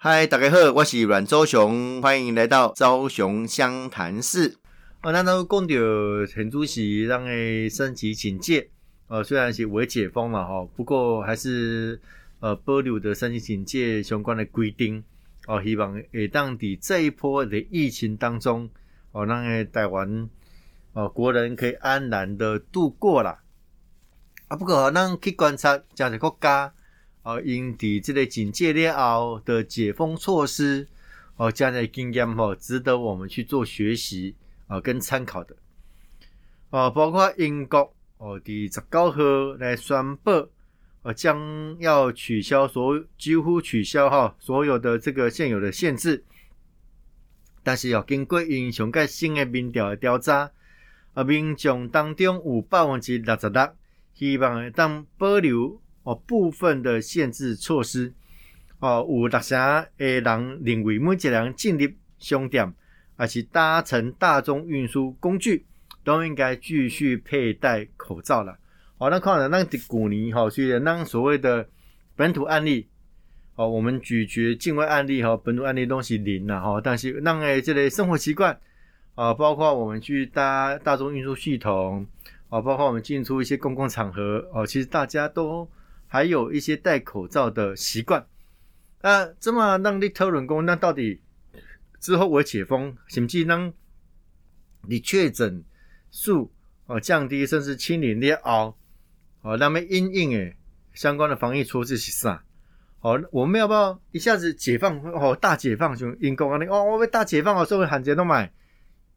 嗨，大家好，我是阮周雄，欢迎来到周雄湘潭市。哦，那都讲到陈主席让诶升级警戒，呃，虽然是未解封了哈，不过还是呃保留的升级警戒相关的规定。哦，希望诶当地这一波的疫情当中，哦，让诶台湾哦国人可以安然的度过啦。啊，不过咱去观察这个国家，哦，因伫这个警戒了后的解封措施，哦，这样的经验哦，值得我们去做学习啊，跟参考的。哦，包括英国哦，伫十九号来宣布。哦，将要取消所几乎取消哈所有的这个现有的限制，但是要经过英雄个新的民调的调查，啊，民众当中有百分之六十六希望当保留哦部分的限制措施，哦，有六成的人认为每一人进入商店还是搭乘大众运输工具都应该继续佩戴口罩了。好，那看了那古尼哈，所以那所谓的本土案例，哦，我们咀嚼境外案例哈，本土案例东西零了哈，但是那诶这类生活习惯啊，包括我们去搭大众运输系统啊，包括我们进出一些公共场合哦，其实大家都还有一些戴口罩的习惯。那这么让你讨论工，那到底之后我解封，甚至让你确诊数哦降低，甚至清零的后。哦，那么因应诶相关的防疫措施是啥？好，我们要不要一下子解放？哦，大解放就因公安尼哦，我被大解放哦，所有罕见都买。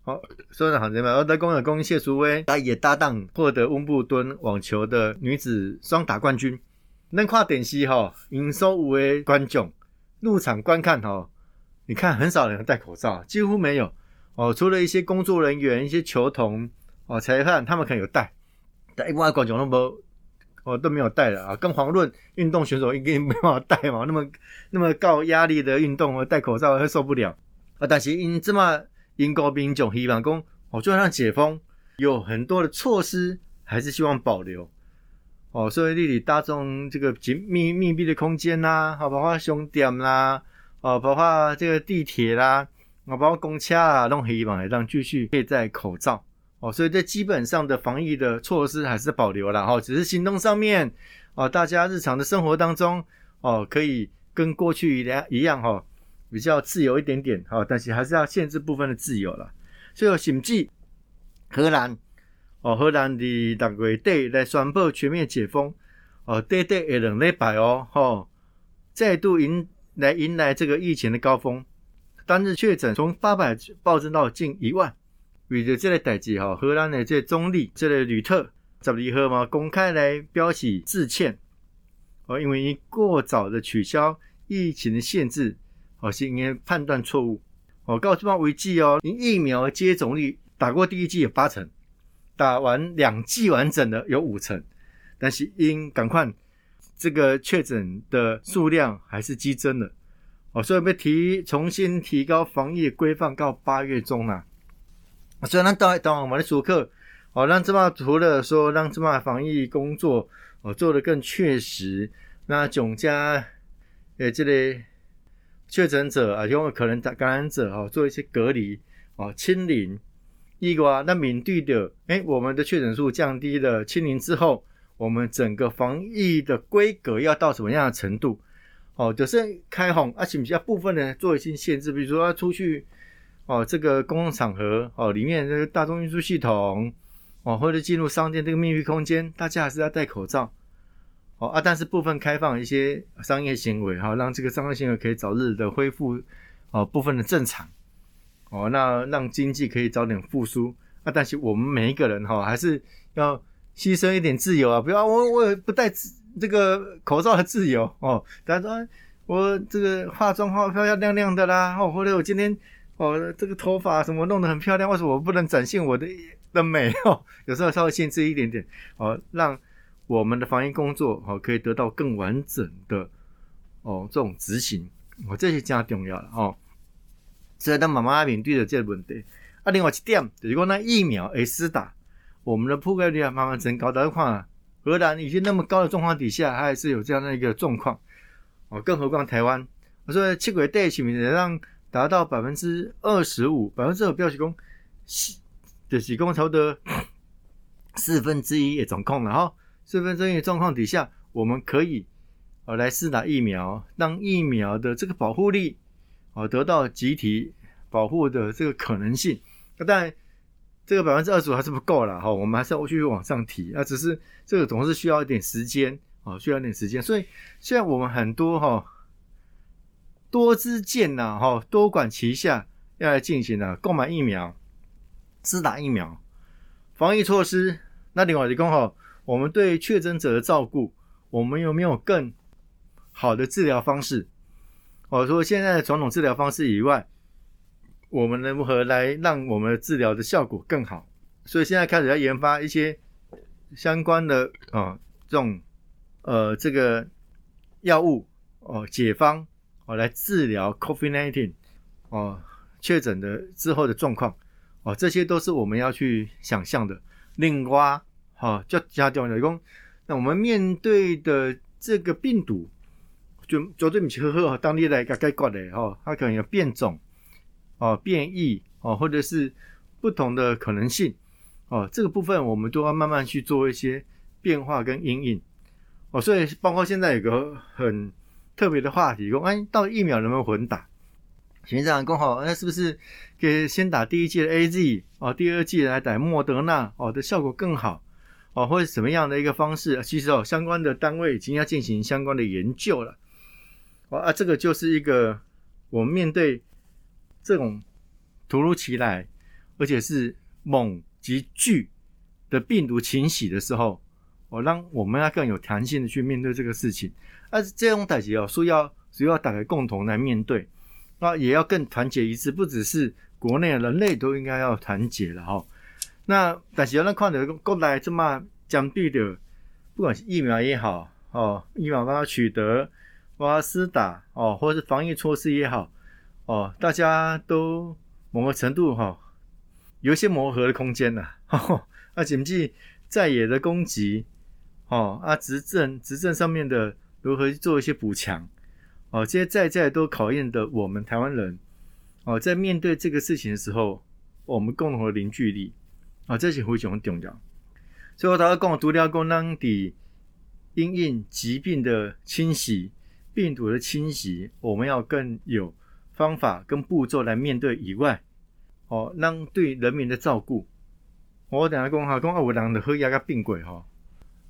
好，所有的罕见买。我在公有公谢淑薇，他也搭档获得温布敦网球的女子双打冠军。能跨点西哈，营收五位观众入场观看哈，你看很少人戴口罩，几乎没有哦，除了一些工作人员、一些球童哦、裁判，他们可能有戴，但一般观众都无。哦，都没有戴了啊！跟黄论运动选手应该没办法戴嘛，那么那么高压力的运动，戴口罩会受不了啊！但是因这么因高兵种希望讲，哦，就算解封，有很多的措施还是希望保留哦。所以，你大众这个紧密密闭的空间呐，好，包括商店啦，哦，包括这个地铁啦，啊，包括公车啊，都希望让继续佩戴口罩。哦，所以这基本上的防疫的措施还是保留了哈，只是行动上面哦，大家日常的生活当中哦，可以跟过去一样一样哈，比较自由一点点哈，但是还是要限制部分的自由了。所以审计荷兰哦，荷兰的六月底来宣布全面解封哦，短短一两礼拜哦，哈，再度迎来迎来这个疫情的高峰，单日确诊从八百暴增到近一万。为着这个代志哈，荷兰的这总理这个吕特十二号嘛公开来表示致歉哦，因为过早的取消疫情的限制哦，是因为判断错误哦。告诉方危机哦，疫苗接种率打过第一剂有八成，打完两剂完整的有五成，但是因赶快这个确诊的数量还是激增了哦，所以被提重新提高防疫规范到八月中啊。所以，咱当当我们的熟客，哦，让这么除了说让这么防疫工作哦做得更确实，那囧家诶，这类确诊者啊，因为可能感感染者哦，做一些隔离哦，清零，一个啊那面对的，诶，我们的确诊数降低了，清零之后，我们整个防疫的规格要到什么样的程度？哦，就是开放啊，是不是要部分呢做一些限制，比如说要出去。哦，这个公共场合哦，里面这个大众运输系统哦，或者进入商店这个密闭空间，大家还是要戴口罩哦啊。但是部分开放一些商业行为哈，让这个商业行为可以早日的恢复哦，部分的正常哦，那让经济可以早点复苏啊。但是我们每一个人哈，还是要牺牲一点自由啊，不要我我不戴这个口罩的自由哦。大家说我这个化妆化漂漂亮亮的啦哦，或者我今天。哦，这个头发什么弄得很漂亮，为什么我不能展现我的的美哦？有时候稍微限制一点点哦，让我们的防疫工作哦可以得到更完整的哦这种执行，哦这些加重要了哦。所以当妈妈面对的这个问题，啊，另外一点就是讲那疫苗诶施打，我们的覆盖率啊慢慢增高，的话，荷兰已经那么高的状况底下，它还是有这样的一个状况。哦，更何况台湾。我说七鬼带起名能让达到百分之二十五，百分之二不要提供，就是讲差不多四分之一的状况了哈。四分之一的状况底下，我们可以呃来试打疫苗，让疫苗的这个保护力哦得到集体保护的这个可能性。那当然，这个百分之二十五还是不够了哈，我们还是要继续往上提啊。只是这个总是需要一点时间哦，需要一点时间。所以现在我们很多哈。多支箭呐，哈，多管齐下，要来进行的购买疫苗、自打疫苗、防疫措施。那另外就刚好，我们对确诊者的照顾，我们有没有更好的治疗方式？哦，说现在的传统治疗方式以外，我们如何来让我们的治疗的效果更好？所以现在开始要研发一些相关的啊这种呃这个药物哦解方。哦，来治疗 COVID-19 哦，确诊的之后的状况哦，这些都是我们要去想象的。另外，哈，就加掉的讲，那我们面对的这个病毒，就绝对不是呵呵，当地来个概括的哈，它可能有变种哦、变异哦，或者是不同的可能性哦，这个部分我们都要慢慢去做一些变化跟阴影哦，所以包括现在有个很。特别的话题，讲哎，到疫苗能不能混打？现在刚好，那是不是可以先打第一剂的 A Z 哦，第二剂来打莫德纳哦的效果更好哦，或者什么样的一个方式？其实哦，相关的单位已经要进行相关的研究了。哦啊，这个就是一个我们面对这种突如其来而且是猛及巨的病毒侵袭的时候，哦，让我们要更有弹性的去面对这个事情。啊，这种代际哦，需要需要大家共同来面对，那也要更团结一致，不只是国内人类都应该要团结了哈。那但是要咱看到国内这么针对的，不管是疫苗也好哦，疫苗刚刚取得，哇斯打哦，或者是防疫措施也好哦，大家都某个程度哈，有一些磨合的空间呐。啊，甚至在野的攻击哦，啊执政执政上面的。如何去做一些补强？哦，这些在在都考验的我们台湾人哦，在面对这个事情的时候，我们共同的凝聚力啊，这是非常重要。最后，大家跟我读掉功能的因应疾病的侵袭、病毒的侵袭，我们要更有方法跟步骤来面对以外，哦，让对人民的照顾。我等下讲哈，讲啊，有人的喝牙个病鬼哈，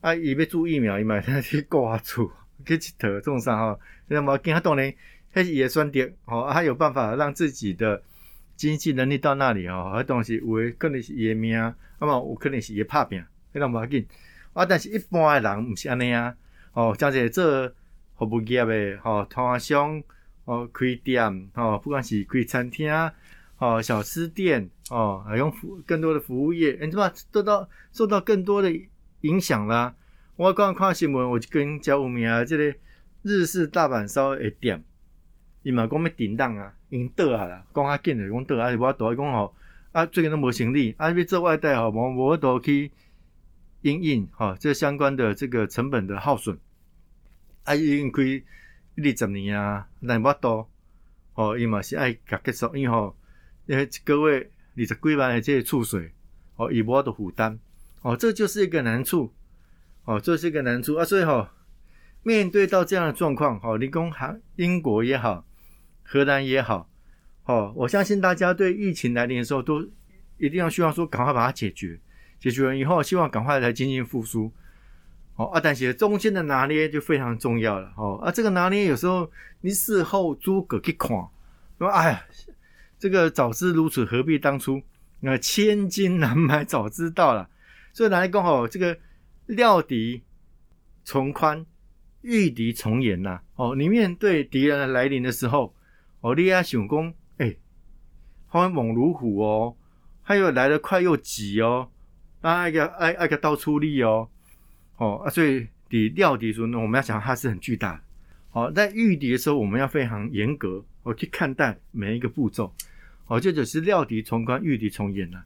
啊，伊要注疫苗，伊买他 去挂住。去佚佗种啥吼？那么跟他当然，他也算点哦，他有办法让自己的经济能力到那里哦，迄东西有诶可能是伊诶命，啊嘛有可能是伊拍拼，非常无要紧。啊，但是一般诶人毋是安尼啊，哦，像是做服务业诶，吼，摊商哦，开店哦，不管是开餐厅哦，小吃店哦，还用服更多的服务业，你知道得到受到更多的影响啦。我刚刚看新闻，我就跟叫有名啊，这个日式大阪烧的店，伊嘛讲要停档啊，因倒啊啦，讲较紧的讲倒啊，无倒讲吼，啊最近都无生意，啊要做外带吼，无无倒去因应吼，这相关的这个成本的耗损，啊已经开二十年啊，但无多，吼伊嘛是爱甲结束，因为吼因为一个月二十几万的这个储水，哦伊无得负担，哦这就是一个难处。哦，这是一个难处啊！所以哈，面对到这样的状况，吼，理工韩英国也好，荷兰也好，哦，我相信大家对疫情来临的时候，都一定要希望说赶快把它解决，解决完以后，希望赶快来进行复苏。啊，但是中间的拿捏就非常重要了。哦，啊，这个拿捏有时候你事后诸葛去看，说哎呀，这个早知如此，何必当初？那千金难买早知道了。所以拿来刚好这个。料敌从宽，御敌从严呐。哦，你面对敌人的来临的时候，哦，你要想讲，哎，他猛如虎哦，他又来得快又急哦，啊，一个爱爱个到处力哦，哦啊，所以敌料敌时候呢，我们要想它是很巨大的。好，在御敌的时候，我们要非常严格，哦，去看待每一个步骤。哦，这就是料敌从宽，御敌从严呐。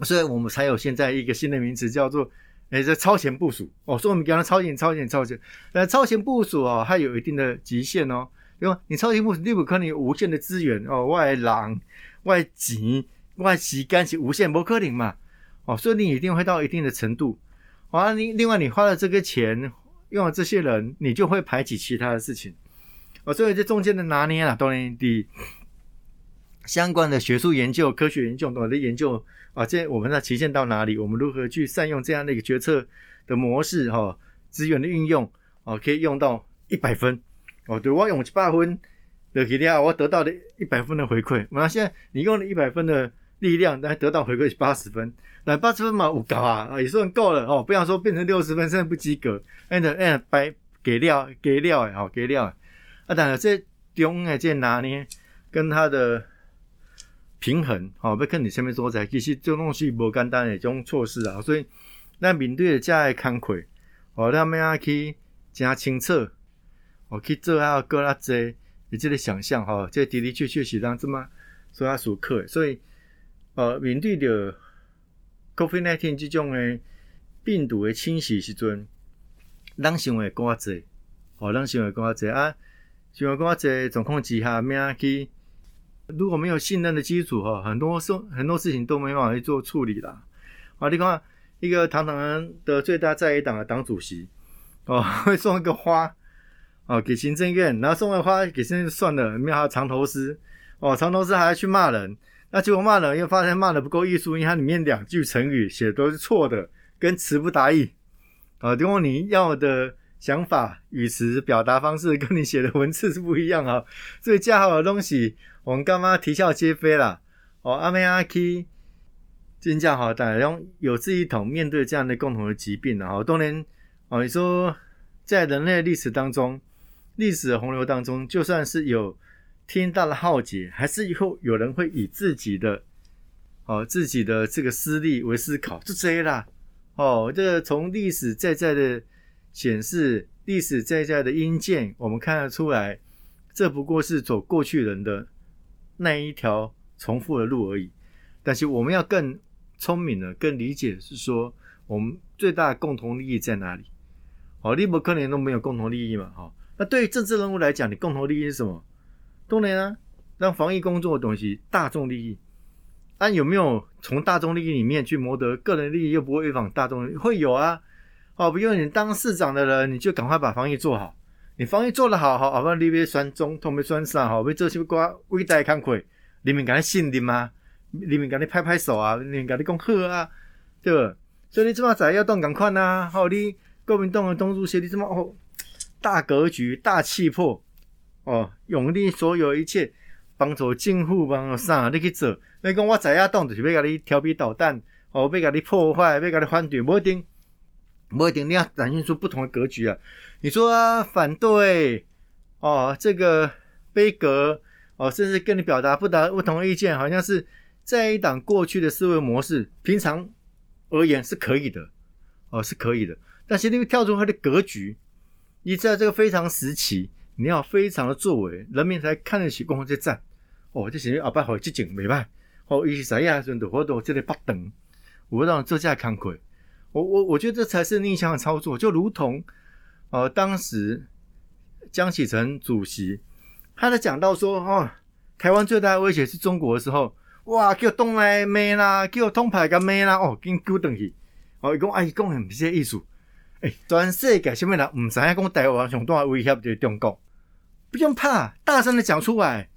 所以我们才有现在一个新的名词叫做。哎，这超前部署哦，说我们讲的超前、超前、超前，呃，超前部署哦，它有一定的极限哦。对吧？你超前部署，你不可能有无限的资源哦，外狼、外钱、外时间是无限不可能嘛？哦，所以你一定会到一定的程度。啊，你另外你花了这个钱，用了这些人，你就会排挤其他的事情。哦，所以这中间的拿捏啊，当然的相关的学术研究、科学研究，我的研究啊，这我们要体现到哪里？我们如何去善用这样的一个决策的模式？哈，资源的运用哦，可以用到一百分哦。对我用一百分的力量，我得到的一百分的回馈。那现在你用了一百分的力量，但得到回馈是八十分。那八十分嘛，我高啊，也算够了哦。不要说变成六十分，甚至不及格。哎，哎，白给料，给料哎，好给料。啊，当然这中诶，这拿捏跟它的平衡，哦，要看你前面所在，其实这东西无简单诶，种措施啊。所以咱面对遮诶工课，哦，咱要去真清楚，哦，去做啊个啦济，你这个想象吼，这的的确确是让这么所要所课。所以，呃，面对着。COVID-19 这种诶病毒诶侵袭时阵，咱想会更加济，哦，咱想会更加济啊，想会更加济状况之下，咩去？如果没有信任的基础，哈，很多事很多事情都没办法去做处理啦。啊，你看一个堂堂的最大在野党的党主席，哦，会 送一个花，哦，给行政院，然后送个花给行政院算了，没有长头诗，哦，长头诗还要去骂人。那结果骂了，又发现骂的不够艺术，因为它里面两句成语写的都是错的，跟词不达意啊。因为你要的想法、语词、表达方式跟你写的文字是不一样啊，所以加好的东西，我们干嘛啼笑皆非啦？哦，阿妹阿 K，真正好，大家用有志一同面对这样的共同的疾病啊。好多年哦，你说在人类历史当中，历史的洪流当中，就算是有。天大的浩劫，还是以后有人会以自己的哦自己的这个私利为思考，就这啦。哦，这个从历史在在的显示，历史在在的阴见，我们看得出来，这不过是走过去人的那一条重复的路而已。但是我们要更聪明的、更理解，是说我们最大的共同利益在哪里？哦，利伯克连都没有共同利益嘛？哈，那对于政治人物来讲，你共同利益是什么？当然啊，让防疫工作的东西大众利益，但有没有从大众利益里面去谋得个人利益，又不会违反大众利益？会有啊。哦，比如你当市长的人，你就赶快把防疫做好。你防疫做得好，好，好不你别选总统，别选上，好，别做些瓜伟大慷慨，你们敢信的吗？你们敢你拍拍手啊，你们给你讲好啊，对不？所以你这么在要动赶快呐，好，你国民党的东主席，你这么哦，大格局、大气魄。哦，用你所有一切帮助政府帮助啥，你去做。你讲我在亚党就是要甲你调皮捣蛋，哦，要甲你破坏，要甲你反对，不一定，不一定。你要展现出不同的格局啊！你说反对，哦，这个悲格，哦，甚至跟你表达不达不同意见，好像是在一党过去的思维模式，平常而言是可以的，哦，是可以的。但是你跳出它的格局，你在这个非常时期。你要非常的作为，人民才看得起共和这战。哦，这是后摆好激进，袂歹。哦，伊是怎样阵的活动，这里不等，我让这下看亏。我我我觉得这才是逆向的操作，就如同呃，当时江启臣主席他在讲到说，哦，台湾最大的威胁是中国的时候，哇，叫东来骂啦，叫通牌个骂啦，哦，紧丢东西。哦，伊讲哎，讲很些艺术。全世界什么人唔知影讲台湾上大威胁就中国。不用怕，大声的讲出来，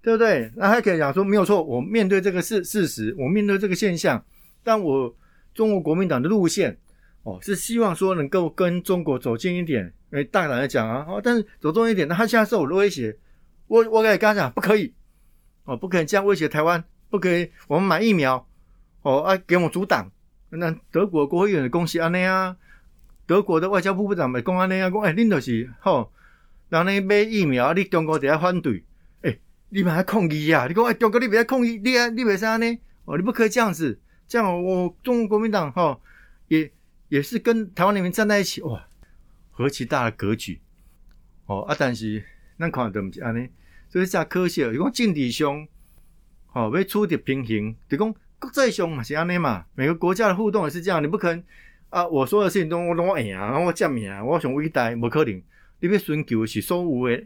对不对？那还可以讲说没有错，我面对这个事事实，我面对这个现象，但我中国国民党的路线哦，是希望说能够跟中国走近一点。哎，大胆的讲啊，哦，但是走近一点，那他现在受我的威胁，我我跟他讲不可以哦，不可以这样威胁台湾，不可以，我们买疫苗哦啊，给我们阻挡。那德国国会议员的恭喜安内啊，德国的外交部部长咪讲安尼啊，讲哎，恁就是吼。人咧买疫苗，你中国伫遐反对，诶，你咪还抗议啊？你讲哎，中国你别抗议，你啊，你别啥呢？哦，你不可以这样子，这样我中国国民党吼也也是跟台湾人民站在一起，哇，何其大的格局哦！啊，但是咱看都毋是安尼，所以真可惜。如讲政治上，哦，要处理平衡，就讲国际上嘛是安尼嘛，每个国家的互动也是这样，你不可能啊，我说的事情都我拢我赢，我占赢，我想伟大，无可能。你要寻求是所有的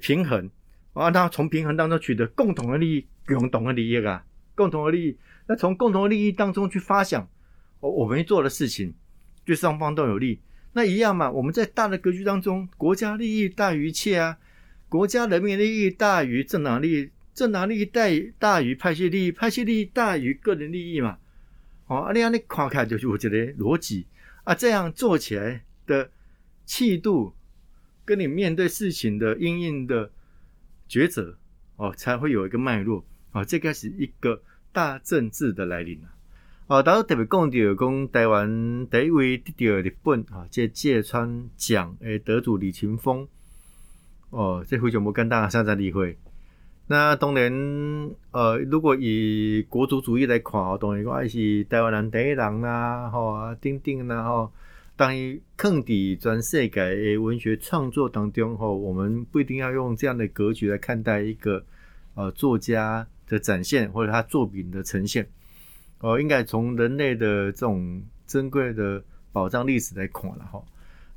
平衡啊，那从平衡当中取得共同的利益，共同的利益啊，共同的利益。那从共同的利益当中去发想，我我们做的事情对双方都有利。那一样嘛，我们在大的格局当中，国家利益大于一切啊，国家人民利益大于政党利益，政党利益大于大于派系利益，派系利益大于个人利益嘛。哦，啊，你样你看开就是我觉得逻辑啊，这样做起来的气度，跟你面对事情的应应的抉择哦，才会有一个脉络啊，这个是一个大政治的来临啊。哦，当时特别讲到讲台湾第一位得到日本啊，这芥川奖诶得主李勤峰，哦，这非常无简单啊，现在例会。那当然，呃，如果以国族主义来看哦，当然讲还是台湾人第一人啦，吼啊，等等啦，吼。当然，坑底全世界诶文学创作当中，吼，我们不一定要用这样的格局来看待一个呃作家的展现或者他作品的呈现。哦，应该从人类的这种珍贵的宝藏历史来看了哈。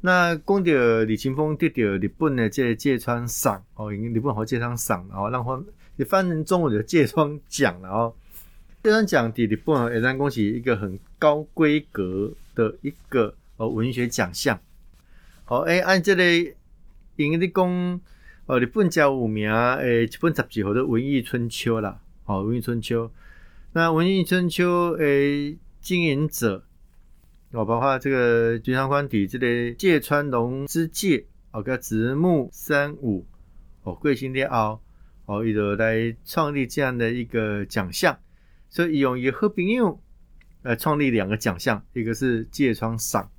那讲到李清峰得到日本的这芥川赏哦，已经日本好芥川赏然后让翻也翻成中文的芥川奖了哦。芥川奖的日本也让恭喜一个很高规格的一个呃文学奖项。好，哎，按这里因为你讲呃日本较有名诶一本杂志叫做《文艺春秋》啦，哦，《文艺春秋》。那文艺春秋诶，经营者哦，包括这个菊上官邸这类芥川龙之介哦，跟直木三五哦，贵姓列奥哦，伊就来创立这样的一个奖项，所以用以和平用来创立两个奖项，一个是芥川赏，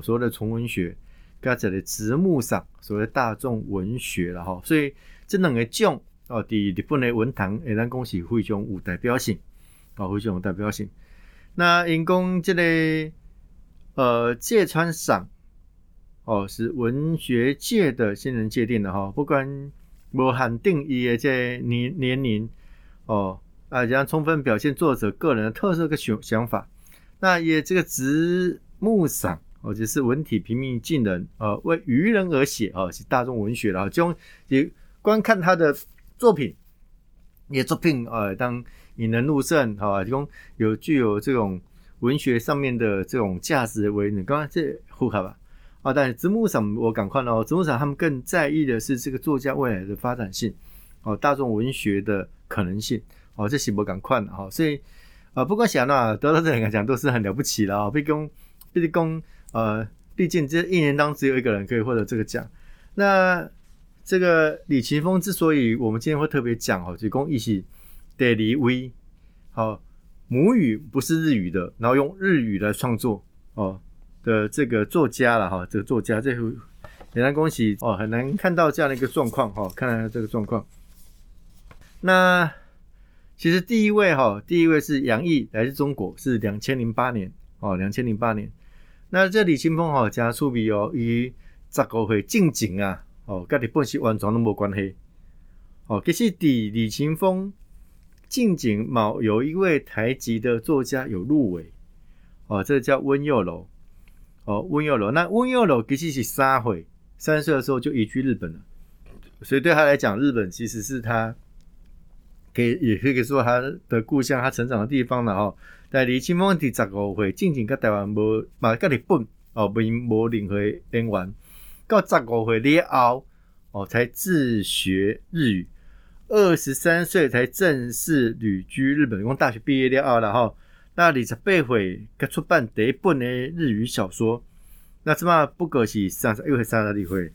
所谓的纯文学，跟这里直木赏，所谓大众文学了哈，所以这两个奖哦，伫日本的文坛，诶，咱恭喜非常有代表性。哦，非常有代表性。那因公这类呃芥川赏哦，是文学界的新人界定的哈，不管无限定义的这年年龄哦啊，这样充分表现作者个人的特色跟想想法。那也这个直木赏哦，就是文体平民近人呃，为愚人而写哦，是大众文学了。就也观看他的作品，也作品呃当。引人入胜，好吧？提供有具有这种文学上面的这种价值为你刚刚这呼卡吧？啊，但直木赏我赶快哦，直木赏他们更在意的是这个作家未来的发展性，哦，大众文学的可能性，哦，这是我赶快的哈。所以啊，不管想哪得到这两个奖都是很了不起的啊。毕竟，毕竟呃，毕竟这一年当中只有一个人可以获得这个奖。那这个李奇峰之所以我们今天会特别讲哦，提供一起。d a i y 好，母语不是日语的，然后用日语来创作哦的这个作家了哈，这个作家这很难恭喜哦，很难看到这样的一个状况哈，看来这个状况。那其实第一位哈，第一位是杨毅，来自中国，是两千零八年哦，两千零八年。那这李青峰哈加出笔哦，与十个会近景啊哦，跟你本是完全都无关系哦，其实第李青峰。近景某有一位台籍的作家有入围，哦，这叫温佑楼，哦，温佑楼。那温佑楼其实是三岁，三岁的时候就移居日本了，所以对他来讲，日本其实是他，可以也可以说他的故乡，他成长的地方了哈。但离清峰第十五岁，近景跟台湾无，嘛跟日本哦，无无任何渊源，到十五岁了后，哦，才自学日语。二十三岁才正式旅居日本，从大学毕业了然后。那李十八岁刚出版第一本的日语小说，那这么不可惜三十一岁三十二岁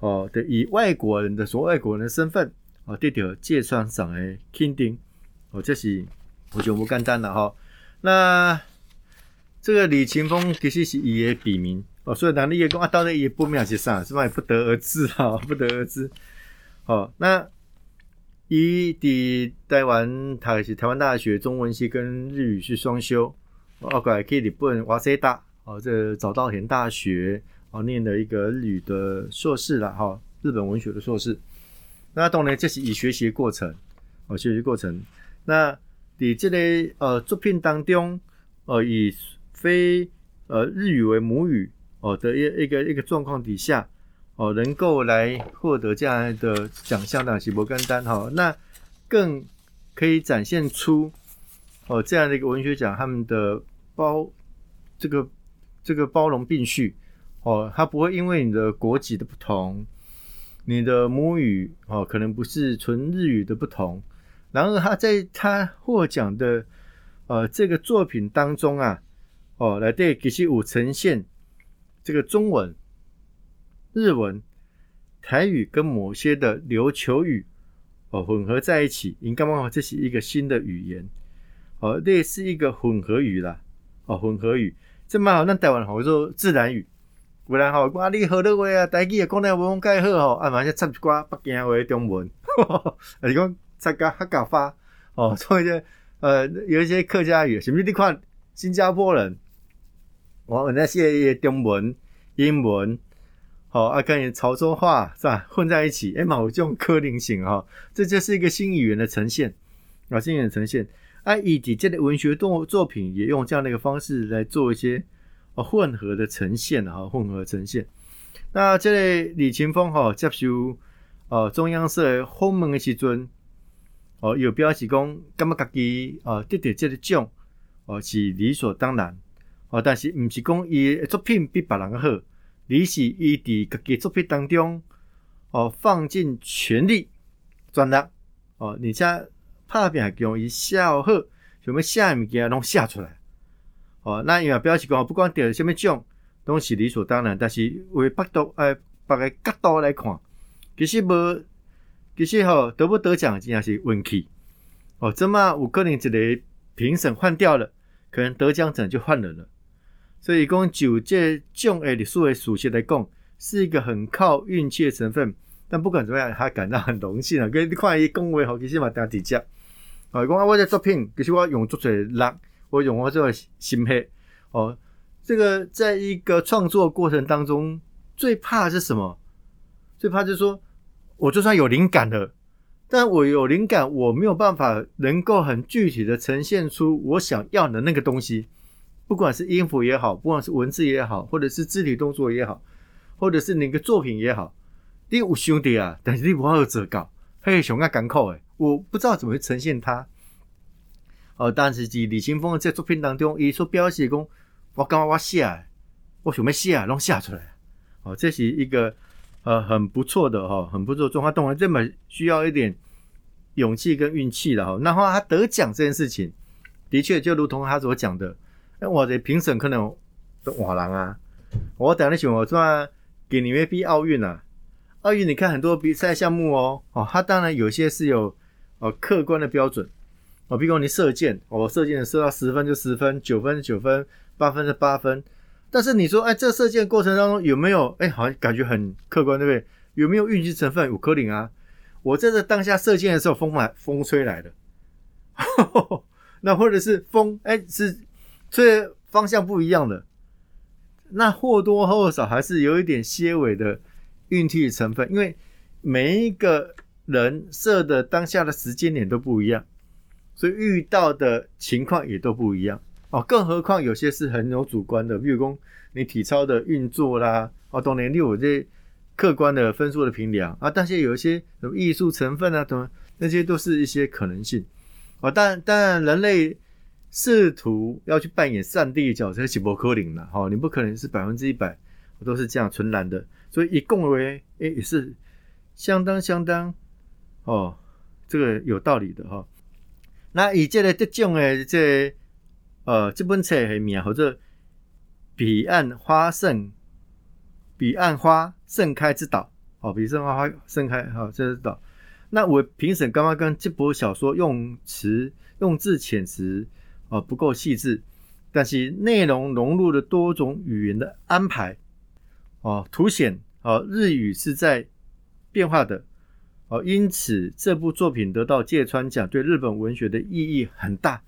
哦，对以外国人的所外国人的身份哦，得到芥川赏的肯定哦，这是我就不简单了哈。那这个李勤峰其实是伊的笔名哦，所以男的也讲啊，当然也不妙是啥，是嘛不得而知哈，不得而知。哦，那。伊伫台湾，他是台湾大学中文系跟日语系双修，后来去日本哇塞大，哦，这早稻田大学哦，念的一个日语的硕士了哈，日本文学的硕士。那当然这是以学习过程，哦，学习过程。那伫这个呃作品当中，呃，以非呃日语为母语哦的一一个一个状况底下，哦，能够来获得这样的奖项的是不简单哈。那更可以展现出哦这样的一个文学奖，他们的包这个这个包容并蓄哦，它不会因为你的国籍的不同，你的母语哦可能不是纯日语的不同，然而他在他获奖的呃这个作品当中啊，哦来对其实有呈现这个中文。日文、台语跟某些的琉球语哦混合在一起，应该嘛这是一个新的语言哦，类似一个混合语啦哦，混合语这蛮好。那台湾好说自然语，不然好，我你好多话啊，台语也讲得文介好哦，啊，嘛些插一寡北京话中文，啊，是讲参加客家话哦，做一些呃有一些客家语，甚至你看新加坡人，我那些中文、英文。好啊，跟潮州话是吧混在一起，哎，某种可能性哈，这就是一个新语言的呈现啊，新语言呈现。啊，以及这类文学动作品也用这样的一个方式来做一些啊混合的呈现哈，混合呈现。那这类李勤峰哈接受呃中央社访问的时阵，哦有表示讲，感觉家己啊得到这个奖哦是理所当然哦，但是唔是讲伊作品比别人好。你是伊伫家己作品当中，哦，放尽全力，专力哦，而且拍片用伊写好，想要写物件拢写出来，哦，那因为表示讲，不管得什么奖，都是理所当然。但是为百度诶，别个角度来看，其实无，其实吼得不得奖，真正是运气。哦，这么有可能一个评审换掉了，可能得奖者就换人了。所以讲，就这种诶历史的属性来讲，是一个很靠运气的成分。但不管怎么样，他感到很荣幸啊！跟你看伊讲话好，其实嘛当直接。哦，讲啊，我这作品，其实我用足侪力，我用我这个心血。哦，这个在一个创作过程当中，最怕是什么？最怕就是说，我就算有灵感了，但我有灵感，我没有办法能够很具体的呈现出我想要的那个东西。不管是音符也好，不管是文字也好，或者是肢体动作也好，或者是哪个作品也好，你有兄弟啊，但是你不好做搞，嘿，熊啊，港口诶，我不知道怎么去呈现它。哦，但是在李清峰在作品当中，伊所表示讲，我刚刚我写，我想要写啊，拢写出来。哦，这是一个呃很不错的哈，很不错的中华动画，这么需要一点勇气跟运气的哈。然后他得奖这件事情，的确就如同他所讲的。那我的评审可能都瓦人啊！我等下想我说，给你们比奥运啊，奥运你看很多比赛项目哦，哦，它当然有些是有哦客观的标准哦，比如你射箭，我射箭射到十分就十分，九分九分，八分是八分。但是你说，哎，这射箭过程当中有没有，哎，好像感觉很客观，对不对？有没有运气成分？有可能啊！我在这当下射箭的时候，风来风吹来的，那或者是风，哎，是。所以方向不一样的，那或多或少还是有一点些微的运气成分，因为每一个人设的当下的时间点都不一样，所以遇到的情况也都不一样哦。更何况有些是很有主观的，比如说你体操的运作啦，哦，当然你有这客观的分数的评量啊，但是有一些什么艺术成分啊，等那些都是一些可能性哦。但但人类。试图要去扮演上帝的角色是不可能的，哈，你不可能是百分之一百都是这样纯然的，所以一共为诶也是相当相当哦，这个有道理的哈。那以这个这种的这呃这本册的名或者彼岸花盛彼岸花盛开之岛，哦，彼岸花花盛开，好，这是岛。那我评审刚刚跟这部小说用词用字遣词。哦，不够细致，但是内容融入了多种语言的安排，哦，凸显哦日语是在变化的，哦，因此这部作品得到芥川奖，对日本文学的意义很大。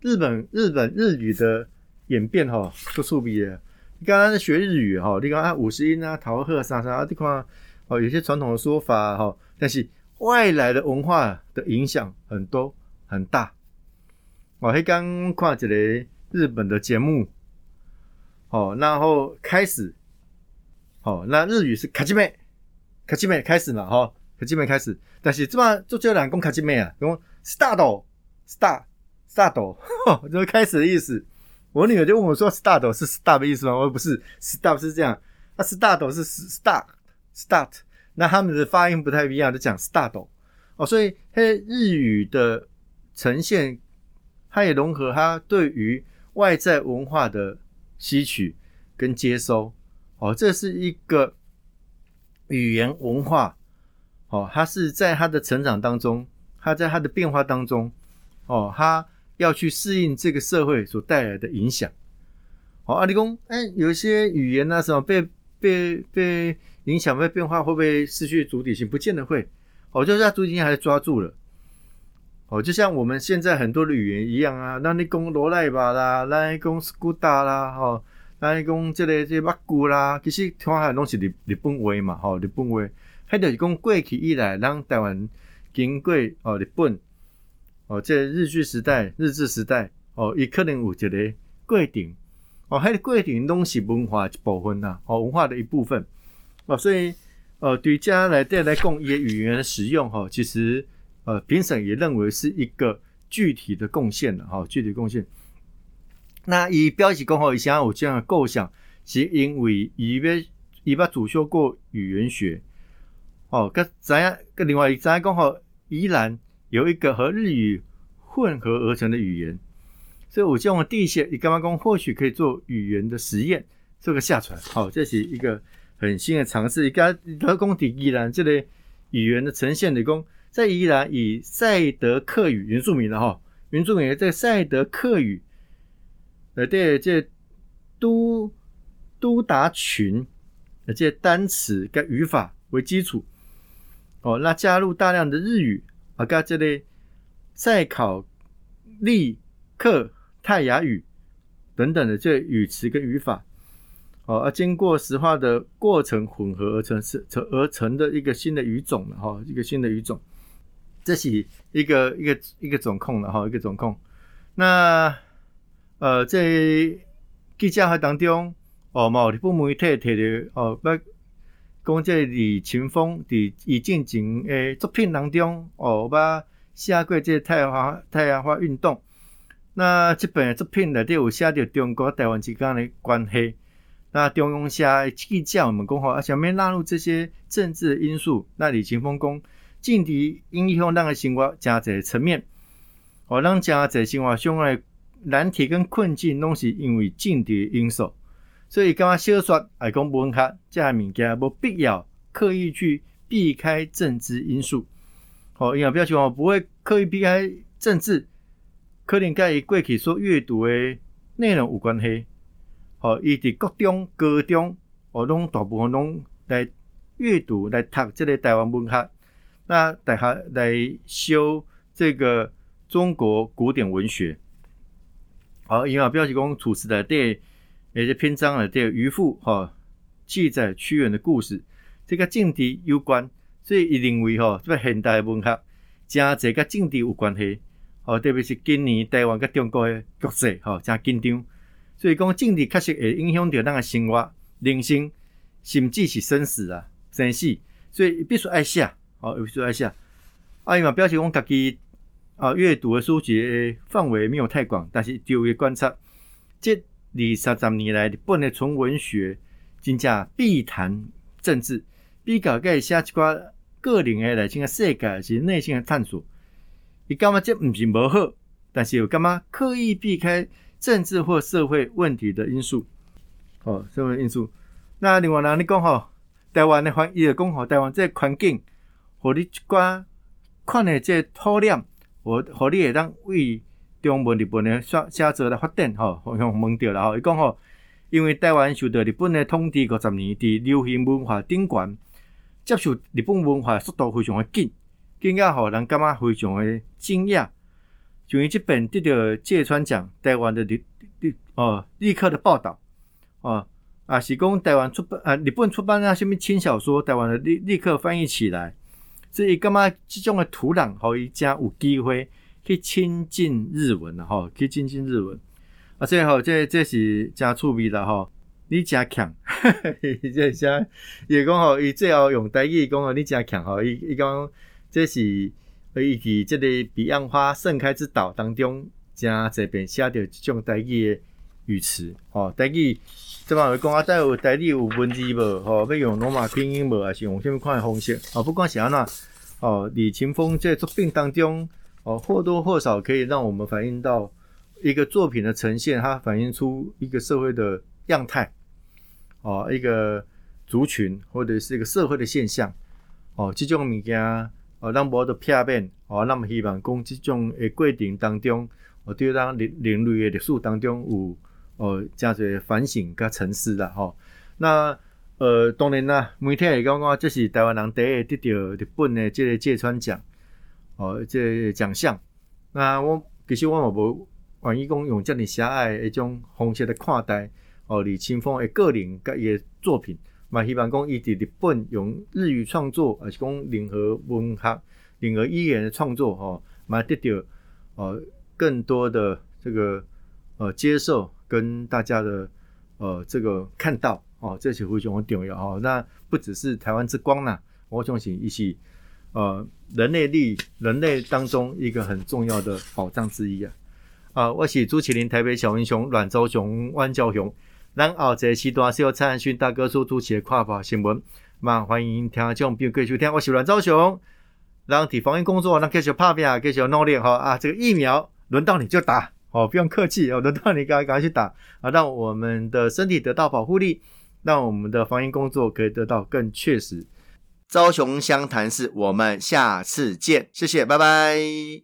日本日本日语的演变哈，都速比的。你刚刚学日语哈，你刚刚五十音啊、桃鹤啥啥地方哦，有些传统的说法哈，但是外来的文化的影响很多很大。我还刚看一个日本的节目，哦，然后开始。好，那日语是卡基妹，卡基妹开始嘛，哈，卡基妹开始，但是这么做就两讲卡基妹啊，讲 start，start，start，就开始的意思。我女儿就问我说：“start 是 start 的意思吗？”我说：“不是，start 是这样，那 start 是 start，start。那他们的发音不太一样，就讲 start。哦，所以嘿，日语的呈现，它也融合它对于外在文化的吸取跟接收。哦，这是一个语言文化。哦，它是在它的成长当中，它在它的变化当中，哦，它。要去适应这个社会所带来的影响。哦，阿里公，哎，有一些语言啊，什么被被被影响、被变化，会不会失去主体性？不见得会。哦，就是它主体性还是抓住了。哦，就像我们现在很多的语言一样啊，那你讲罗赖吧啦，那你讲斯古达啦，吼，那你讲这个这马古啦，其实听下拢是日日本话嘛，吼，日本话，迄就是讲过去以来，咱台湾经过哦日本。哦，这日据时代、日治时代，哦，伊可能有一个规定，哦，迄个规定拢是文化一部分呐，哦，文化的一部分，哦，所以，呃，对家来带来讲一些语言的使用，吼，其实，呃，评审也认为是一个具体的贡献的，哈，具体贡献。那以标题讲好，以前有这样的构想，是因为伊要伊捌主修过语言学，哦，跟怎样？跟另外一怎样讲好？依然。有一个和日语混合而成的语言，所以我用第一些你干嘛讲或许可以做语言的实验，做个下传。好，这是一个很新的尝试。一个德公底宜兰这类语言的呈现的工，在宜兰以赛德克语原住民的哈原住民在赛德克语呃对这都都达群呃这单词跟语法为基础，哦，那加入大量的日语。啊，跟这类赛考利克泰雅语等等的这语词跟语法，哦，而经过石化的过程混合而成是成而成的一个新的语种了哈，一个新的语种，这是一个一个一个总控了哈，一个总控。那呃，在记者会当中，哦，某日本媒体提的哦，不。讲这李秦风伫以进前诶作品当中，哦，把写过这太阳花太阳花运动。那这本作品内底有写到中国台湾之间的关系。那中央社记者我们讲吼，啊，想要纳入这些政治因素。那李秦风讲，政治影响咱的生活真侪层面。哦，咱真侪生活上的难题跟困境，拢是因为政治因素。所以，干嘛小说爱讲文学这样物件，无必要刻意去避开政治因素。好，营养标签我不会刻意避开政治，可能跟伊过去所阅读的内容有关系。好，伊伫各中、高中，哦，拢大部分拢来阅读、来读即个台湾文学，那大学来修这个中国古典文学。好，营养标题讲处事的对。有些篇章啊，这个渔父哈记载屈原的故事，这个政治有关，所以伊认为哈，这个现代文学加这个政治有关系，哦，特别是今年台湾甲中国的局势哈加紧张，所以讲政治确实会影响到咱的生活、人生，甚至是生死啊、生死，所以必须爱写，哦，必须爱写。啊，伊嘛表示讲家己啊阅读的书籍范围没有太广，但是就会观察这。二三十年来，日本的纯文学真正必谈政治，比较个写一寡个人的内心的世界，是内心的探索。伊感觉这毋是无好，但是又感觉刻意避开政治或社会问题的因素。哦，社会因素。那另外呢，你讲吼，台湾的环，伊就讲吼，台湾这环境，互你一寡看的这土壤，互互你会当为。中文日本的写写作来发展吼，好像问到了吼。伊讲吼，因为台湾受到日本的统治五十年，伫流行文化顶端，接受日本文化速度非常的紧，更加吼人感觉非常的惊讶。就伊即本得到芥川奖，台湾的立立哦立刻的报道哦啊是讲台湾出版啊日本出版啊什物轻小说，台湾的立立刻翻译起来，所以感觉即种的土壤，互伊真有机会。去亲近日文了哈，去亲近日文，啊，最后，这这是加趣味的吼。你真强，这些也讲吼，伊最后用台语讲吼，你真强吼，伊伊讲这是伊伫即个彼岸花盛开之岛当中，正这边写着即种台语的语词，吼，台语即嘛会讲啊，带有台语有文字无？吼，要用罗马拼音无？还是用什么款的方式？哦，不管是安怎，哦，李勤峰在作品当中，哦，或多或少可以让我们反映到一个作品的呈现，它反映出一个社会的样态。哦，一个族群或者是一个社会的现象，哦，这种物件，哦，咱无得片面，哦，咱希望讲这种诶过程当中，哦，对咱人人类诶历史当中有，哦，加侪反省甲沉思啦，吼。那，呃，当然啦，媒体也讲讲，这是台湾人第一得到日本的这个芥川奖，哦，这奖项。那我其实我嘛无愿意讲用遮尔狭隘一种方式来看待。哦，李清峰的个人甲伊诶作品，嘛希望讲伊伫日本用日语创作，还是讲联合文学、联合语言的创作，吼，嘛得到呃更多的这个呃接受跟大家的呃这个看到，哦，这些非常很重要哦。那不只是台湾之光呐，我相信伊是呃人类历人类当中一个很重要的宝藏之一啊。啊，我是朱启林，台北小英雄阮昭雄、万昭雄。咱后一时段是由蔡汉勋大哥所主持的跨法新闻，嘛欢迎听众朋友继续听。我是阮昭雄，让体防疫工作，让继续拍拼，继续努力哈啊！这个疫苗轮到你就打，哦，不用客气哦，轮到你赶赶快去打啊，让我们的身体得到保护力，让我们的防疫工作可以得到更确实。朝雄湘潭市，我们下次见，谢谢，拜拜。